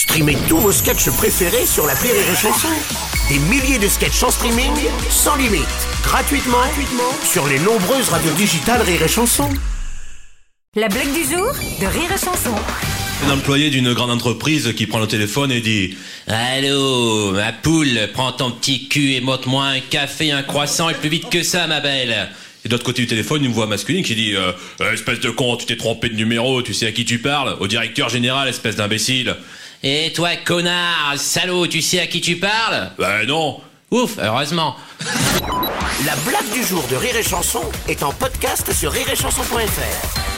Streamez tous vos sketchs préférés sur la Rire et Chanson. Des milliers de sketchs en streaming, sans limite, gratuitement, gratuitement sur les nombreuses radios digitales Rire et Chanson. La blague du jour de Rire et Chanson. Un employé d'une grande entreprise qui prend le téléphone et dit Allô, ma poule, prends ton petit cul et monte-moi un café, un croissant et plus vite que ça, ma belle. Et de l'autre côté du téléphone, une voix masculine qui dit euh, Espèce de con, tu t'es trompé de numéro, tu sais à qui tu parles Au directeur général, espèce d'imbécile. Et toi, connard, salaud, tu sais à qui tu parles Ben non. Ouf, heureusement. La blague du jour de Rire et Chanson est en podcast sur rireetchanson.fr.